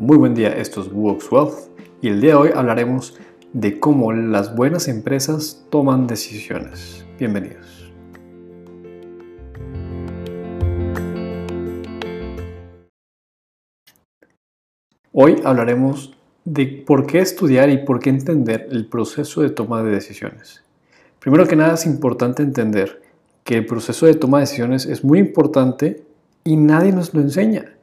Muy buen día, esto es Wealth y el día de hoy hablaremos de cómo las buenas empresas toman decisiones. Bienvenidos. Hoy hablaremos de por qué estudiar y por qué entender el proceso de toma de decisiones. Primero que nada es importante entender que el proceso de toma de decisiones es muy importante y nadie nos lo enseña.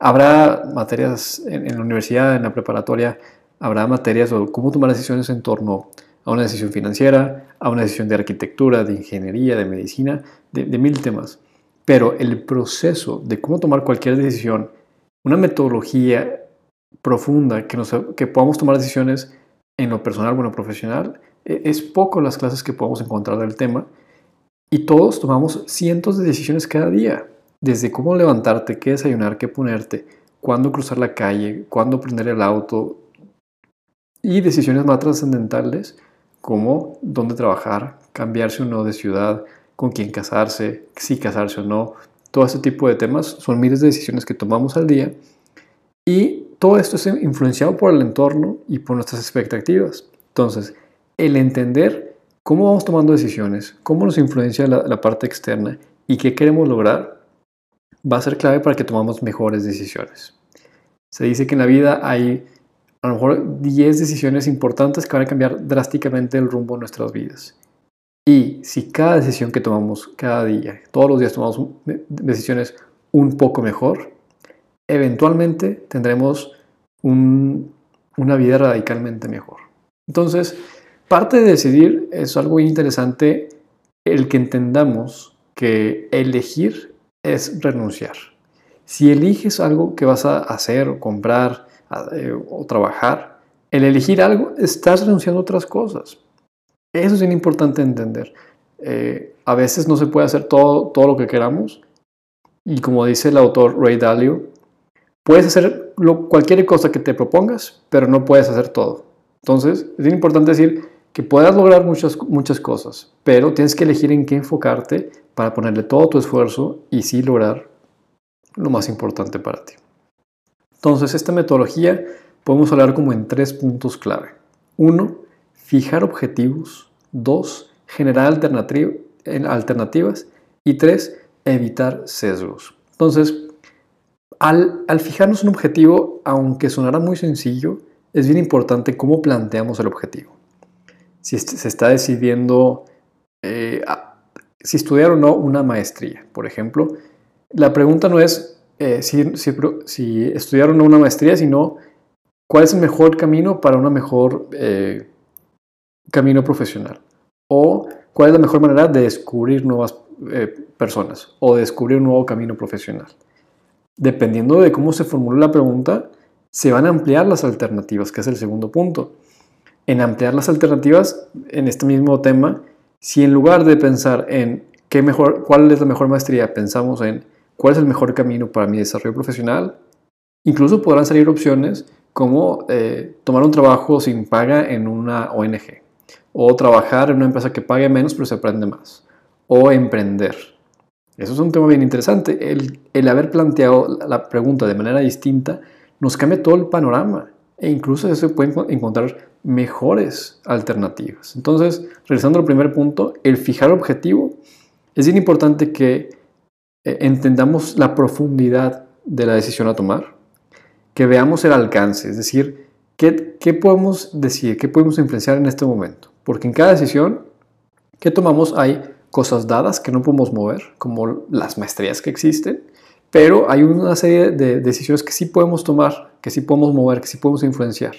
Habrá materias en, la universidad, en la preparatoria, habrá materias sobre cómo tomar decisiones en torno a una decisión financiera, a una decisión de arquitectura, de ingeniería, de medicina, de, mil temas. Pero el proceso de cómo tomar cualquier decisión, una metodología profunda que, nos, que podamos tomar decisiones en lo personal o en lo profesional, e, es poco las clases que podemos encontrar del tema y todos tomamos cientos de decisiones cada día. Desde cómo levantarte, qué desayunar, qué ponerte, cuándo cruzar la calle, cuándo prender el auto y decisiones más trascendentales como dónde trabajar, cambiarse o no de ciudad, con quién casarse, si casarse o no. Todo ese tipo de temas son miles de decisiones que tomamos al día y todo esto es influenciado por el entorno y por nuestras expectativas. Entonces, el entender cómo vamos tomando decisiones, cómo nos influencia la, la parte externa y qué queremos lograr va a ser clave para que tomamos mejores decisiones. Se dice que en la vida hay a lo mejor 10 decisiones importantes que van a cambiar drásticamente el rumbo de nuestras vidas. Y si cada decisión que tomamos cada día, todos los días tomamos decisiones un poco mejor, eventualmente tendremos una vida radicalmente mejor. Entonces, parte de decidir es algo interesante el que entendamos que elegir es renunciar. Si eliges algo que vas a hacer o comprar eh, o trabajar, el elegir algo, estás renunciando a otras cosas. Eso es bien importante entender. Eh, a veces no se puede hacer todo, todo lo que queramos. Y como dice el autor Ray Dalio, puedes hacer cualquier cosa que te propongas, pero no puedes hacer todo. Entonces, es bien importante decir que puedas lograr muchas, muchas cosas, pero tienes que elegir en qué enfocarte para ponerle todo tu esfuerzo y sí lograr lo más importante para ti. Entonces, esta metodología podemos hablar como en tres puntos clave. Uno, fijar objetivos. Dos, generar alternativas. Y tres, evitar sesgos. Entonces, al, al fijarnos un objetivo, aunque sonara muy sencillo, es bien importante cómo planteamos el objetivo. Si se está decidiendo eh, si estudiar o no una maestría, por ejemplo, la pregunta no es eh, si, si, estudiar o no una maestría, sino cuál es el mejor camino para un mejor eh, camino profesional. O cuál es la mejor manera de descubrir nuevas personas o descubrir un nuevo camino profesional. Dependiendo de cómo se formule la pregunta, se van a ampliar las alternativas, que es el segundo punto. En ampliar las alternativas, en este mismo tema, si en lugar de pensar en qué mejor, cuál es la mejor maestría, pensamos en cuál es el mejor camino para mi desarrollo profesional, incluso podrán salir opciones como eh, tomar un trabajo sin paga en una ONG, o trabajar en una empresa que pague menos pero se aprende más, o emprender. Eso es un tema bien interesante. El, haber planteado la pregunta de manera distinta nos cambia todo el panorama e incluso se pueden encontrar mejores alternativas. Entonces, regresando al primer punto, el fijar objetivo, es bien importante que eh, entendamos la profundidad de la decisión a tomar, que veamos el alcance, es decir, qué, qué podemos decir, qué podemos influenciar en este momento. Porque en cada decisión que tomamos hay cosas dadas que no podemos mover, como las maestrías que existen, pero hay una serie de decisiones que sí podemos tomar, que sí podemos mover, que sí podemos influenciar.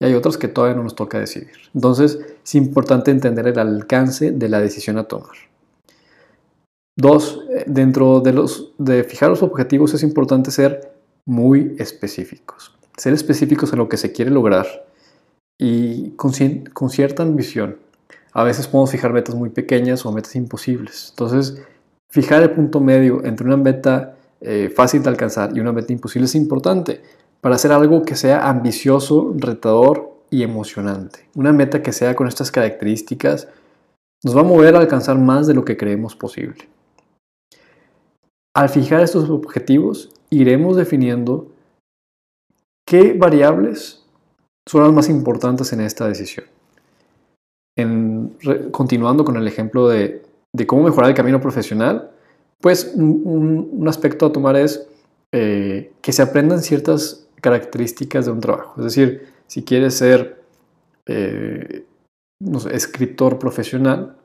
Y hay otras que todavía no nos toca decidir. Entonces es importante entender el alcance de la decisión a tomar. Dos, eh, dentro de, los, de fijar los objetivos es importante ser muy específicos. Ser específicos en lo que se quiere lograr y con, con cierta ambición. A veces podemos fijar metas muy pequeñas o metas imposibles. Entonces, fijar el punto medio entre una meta eh, fácil de alcanzar y una meta imposible es importante para hacer algo que sea ambicioso, retador y emocionante. Una meta que sea con estas características nos va a mover a alcanzar más de lo que creemos posible. Al fijar estos objetivos, iremos definiendo ¿qué variables son las más importantes en esta decisión? continuando con el ejemplo de, cómo mejorar el camino profesional, pues un, aspecto a tomar es eh, que se aprendan ciertas características de un trabajo. Es decir, si quieres ser eh, escritor profesional,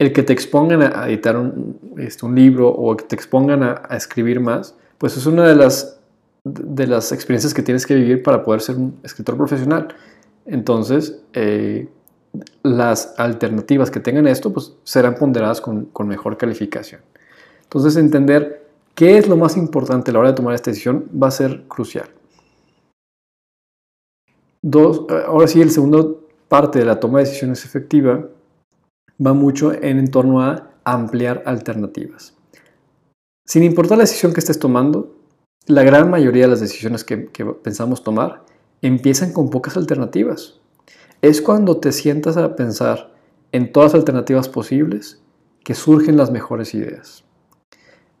el que te expongan a editar un, este, libro o que te expongan a, escribir más, pues es una de las, de las experiencias que tienes que vivir para poder ser un escritor profesional. Entonces, eh, las alternativas que tengan esto, pues serán ponderadas con, con, mejor calificación. Entonces, entender qué es lo más importante a la hora de tomar esta decisión va a ser crucial. Dos, ahora sí, el segundo parte de la toma de decisiones efectiva va mucho en, torno a ampliar alternativas. Sin importar la decisión que estés tomando, la gran mayoría de las decisiones que, pensamos tomar empiezan con pocas alternativas. Es cuando te sientas a pensar en todas las alternativas posibles que surgen las mejores ideas.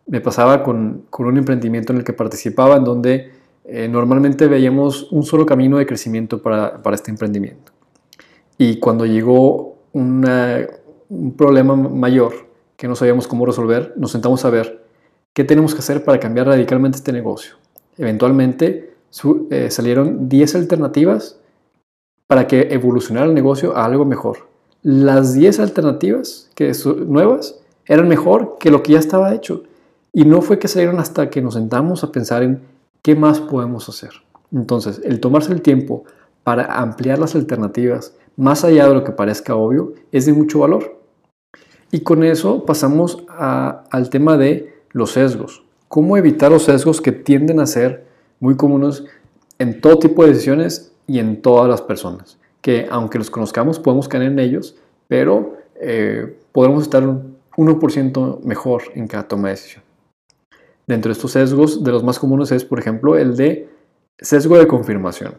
Me pasaba con, un emprendimiento en el que participaba, en donde eh, normalmente veíamos un solo camino de crecimiento para, para este emprendimiento. Y cuando llegó un problema mayor que no sabíamos cómo resolver, nos sentamos a ver qué tenemos que hacer para cambiar radicalmente este negocio. Eventualmente eh, salieron 10 alternativas para que evolucionara el negocio a algo mejor. Las 10 alternativas que nuevas eran mejor que lo que ya estaba hecho. Y no fue que salieron hasta que nos sentamos a pensar en qué más podemos hacer. Entonces, el tomarse el tiempo para ampliar las alternativas, más allá de lo que parezca obvio, es de mucho valor. Y con eso pasamos al tema de los sesgos. ¿Cómo evitar los sesgos que tienden a ser muy comunes en todo tipo de decisiones y en todas las personas? Que aunque los conozcamos podemos caer en ellos, pero eh, podemos estar un 1% mejor en cada toma de decisión. Dentro de estos sesgos, de los más comunes es, por ejemplo, el de sesgo de confirmación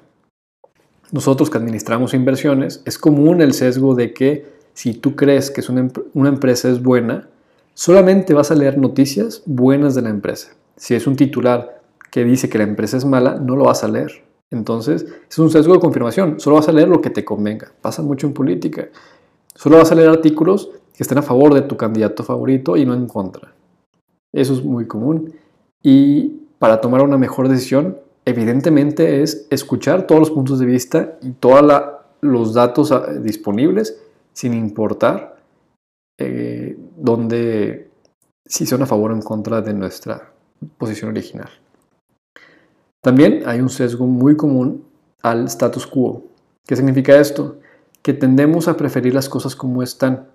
nosotros que administramos inversiones, es común el sesgo de que si tú crees que es una, empresa es buena, solamente vas a leer noticias buenas de la empresa. Si es un titular que dice que la empresa es mala, no lo vas a leer. Entonces, es un sesgo de confirmación. Solo vas a leer lo que te convenga. Pasa mucho en política. Solo vas a leer artículos que estén a favor de tu candidato favorito y no en contra. Eso es muy común. Y para tomar una mejor decisión, evidentemente es escuchar todos los puntos de vista y todos los datos ah, disponibles sin importar eh, dónde, si son a favor o en contra de nuestra posición original. También hay un sesgo muy común al status quo. ¿Qué significa esto? Que tendemos a preferir las cosas como están.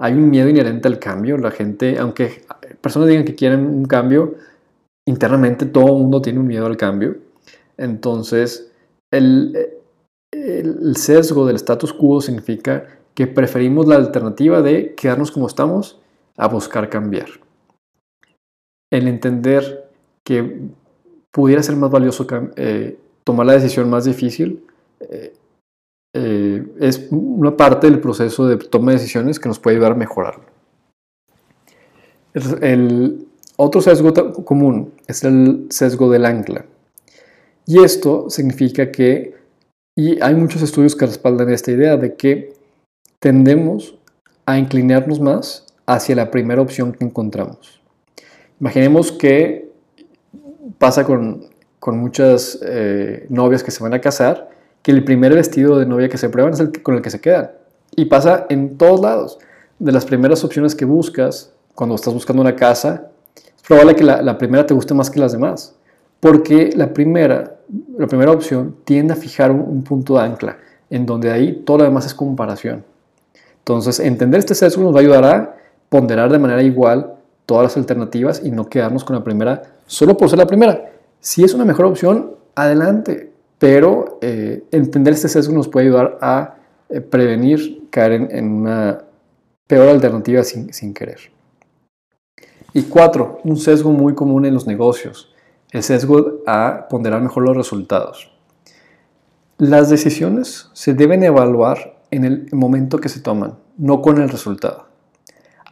Hay un miedo inherente al cambio. La gente, aunque personas digan que quieren un cambio, internamente todo el mundo tiene un miedo al cambio. Entonces, el, sesgo del status quo significa que preferimos la alternativa de quedarnos como estamos a buscar cambiar. El entender que pudiera ser más valioso eh, tomar la decisión más difícil eh, eh, es una parte del proceso de toma de decisiones que nos puede ayudar a mejorarlo. el otro sesgo común es el sesgo del ancla. Y esto significa que, y hay muchos estudios que respaldan esta idea de que tendemos a inclinarnos más hacia la primera opción que encontramos. Imaginemos que pasa con, muchas eh, novias que se van a casar, que el primer vestido de novia que se prueban es el con el que se quedan. Y pasa en todos lados. De las primeras opciones que buscas, cuando estás buscando una casa, es probable que la, primera te guste más que las demás. Porque la primera, la primera opción tiende a fijar un, punto de ancla, en donde ahí todo lo demás es comparación. Entonces, entender este sesgo nos va a ayudar a ponderar de manera igual todas las alternativas y no quedarnos con la primera solo por ser la primera. Si es una mejor opción, adelante. Pero eh, entender este sesgo nos puede ayudar a eh, prevenir caer en, una peor alternativa sin, sin querer. Y cuatro, un sesgo muy común en los negocios, el sesgo a ponderar mejor los resultados. Las decisiones se deben evaluar en el momento que se toman, no con el resultado.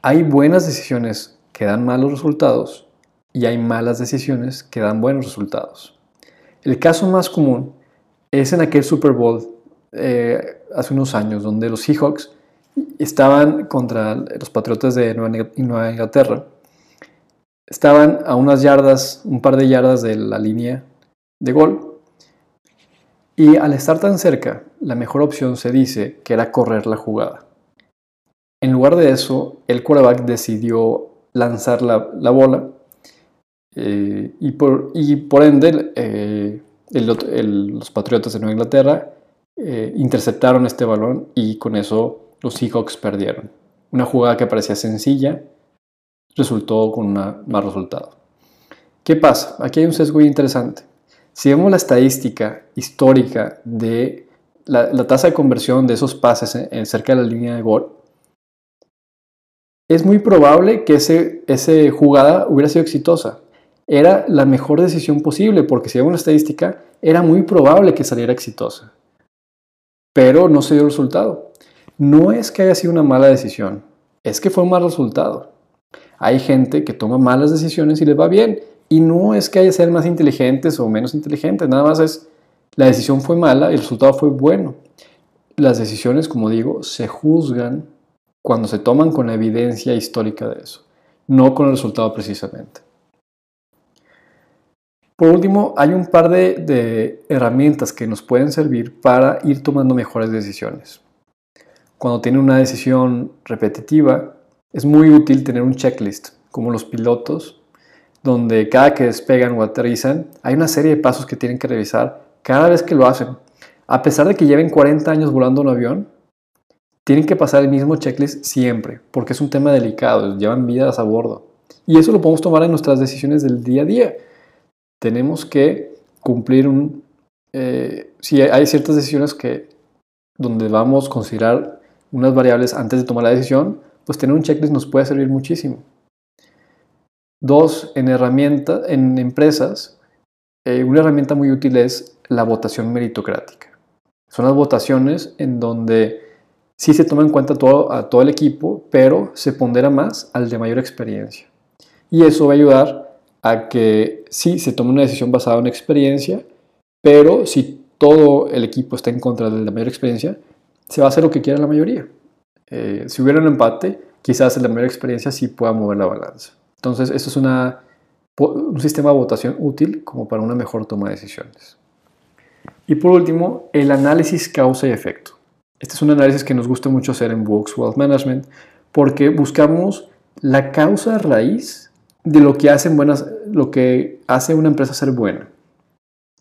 Hay buenas decisiones que dan malos resultados y hay malas decisiones que dan buenos resultados. El caso más común es en aquel Super Bowl eh, hace unos años, donde los Seahawks estaban contra los Patriotas de Nueva Inglaterra. Estaban a unas yardas, un par de yardas de la línea de gol. Y al estar tan cerca, la mejor opción se dice que era correr la jugada. En lugar de eso, el quarterback decidió lanzar la, bola eh, y, por, y, por, ende eh, los Patriotas de Nueva Inglaterra eh, interceptaron este balón y con eso los Seahawks perdieron. Una jugada que parecía sencilla resultó con un mal resultado. ¿Qué pasa? Aquí hay un sesgo interesante. Si vemos la estadística histórica de la, tasa de conversión de esos pases cerca de la línea de gol, es muy probable que esa jugada hubiera sido exitosa. Era la mejor decisión posible, porque si vemos la estadística, era muy probable que saliera exitosa. Pero no se dio el resultado. No es que haya sido una mala decisión, es que fue un mal resultado. Hay gente que toma malas decisiones y les va bien, y no es que haya ser más inteligentes o menos inteligentes, nada más es la decisión fue mala y el resultado fue bueno. Las decisiones, como digo, se juzgan cuando se toman con la evidencia histórica de eso, no con el resultado precisamente. Por último, hay un par de, herramientas que nos pueden servir para ir tomando mejores decisiones. Cuando tiene una decisión repetitiva, es muy útil tener un checklist, como los pilotos donde cada que despegan o aterrizan, hay una serie de pasos que tienen que revisar cada vez que lo hacen. A pesar de que lleven 40 años volando un avión, tienen que pasar el mismo checklist siempre, porque es un tema delicado, llevan vidas a bordo. Y eso lo podemos tomar en nuestras decisiones del día a día. Tenemos que cumplir un... Eh, si hay ciertas decisiones que donde vamos a considerar unas variables antes de tomar la decisión, pues tener un checklist nos puede servir muchísimo. Dos, en herramientas, en empresas, eh, una herramienta muy útil es la votación meritocrática. Son las votaciones en donde sí se toma en cuenta todo, a todo el equipo, pero se pondera más al de mayor experiencia. Y eso va a ayudar a que sí se tome una decisión basada en experiencia, pero si todo el equipo está en contra de mayor experiencia, se va a hacer lo que quiera la mayoría. Eh, si hubiera un empate, quizás de mayor experiencia sí pueda mover la balanza. Entonces, eso es un sistema de votación útil como para una mejor toma de decisiones. Y por último, el análisis causa y efecto. Este es un análisis que nos gusta mucho hacer en Books Wealth Management porque buscamos la causa raíz de lo que, hacen buenas, lo que hace una empresa ser buena.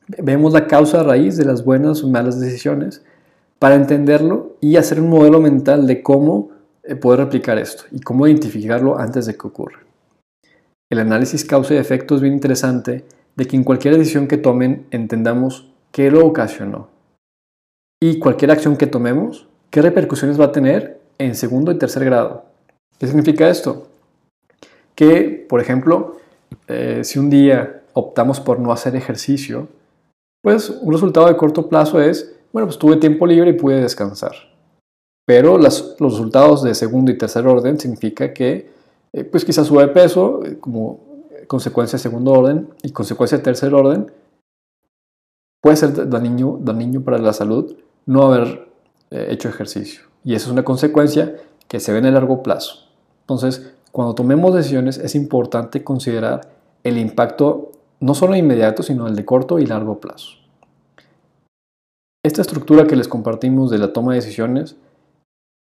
Vemos la causa raíz de las buenas o malas decisiones para entenderlo y hacer un modelo mental de cómo eh, poder replicar esto y cómo identificarlo antes de que ocurra. El análisis causa y efecto es bien interesante de que en cualquier decisión que tomen entendamos qué lo ocasionó. Y cualquier acción que tomemos, qué repercusiones va a tener en segundo y tercer grado. ¿Qué significa esto? Que, por ejemplo, eh, si un día optamos por no hacer ejercicio, pues un resultado de corto plazo es, bueno, pues tuve tiempo libre y pude descansar. Pero los resultados de segundo y tercer orden significa que eh, pues quizás sube peso eh, como consecuencia de segundo orden y consecuencia de tercer orden. Puede ser dañino, dañino para la salud no haber hecho ejercicio. Y eso es una consecuencia que se ve en el largo plazo. Entonces, cuando tomemos decisiones es importante considerar el impacto no solo inmediato, sino el de corto y largo plazo. Esta estructura que les compartimos de la toma de decisiones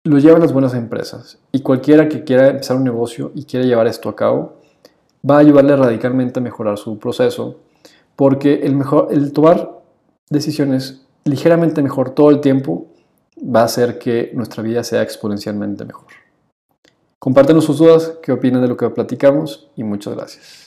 lo llevan las buenas empresas y cualquiera que quiera empezar un negocio y quiera llevar esto a cabo va a ayudarle radicalmente a mejorar su proceso porque el, mejor, tomar decisiones ligeramente mejor todo el tiempo va a hacer que nuestra vida sea exponencialmente mejor. Compártenos sus dudas, qué opinan de lo que platicamos y muchas gracias.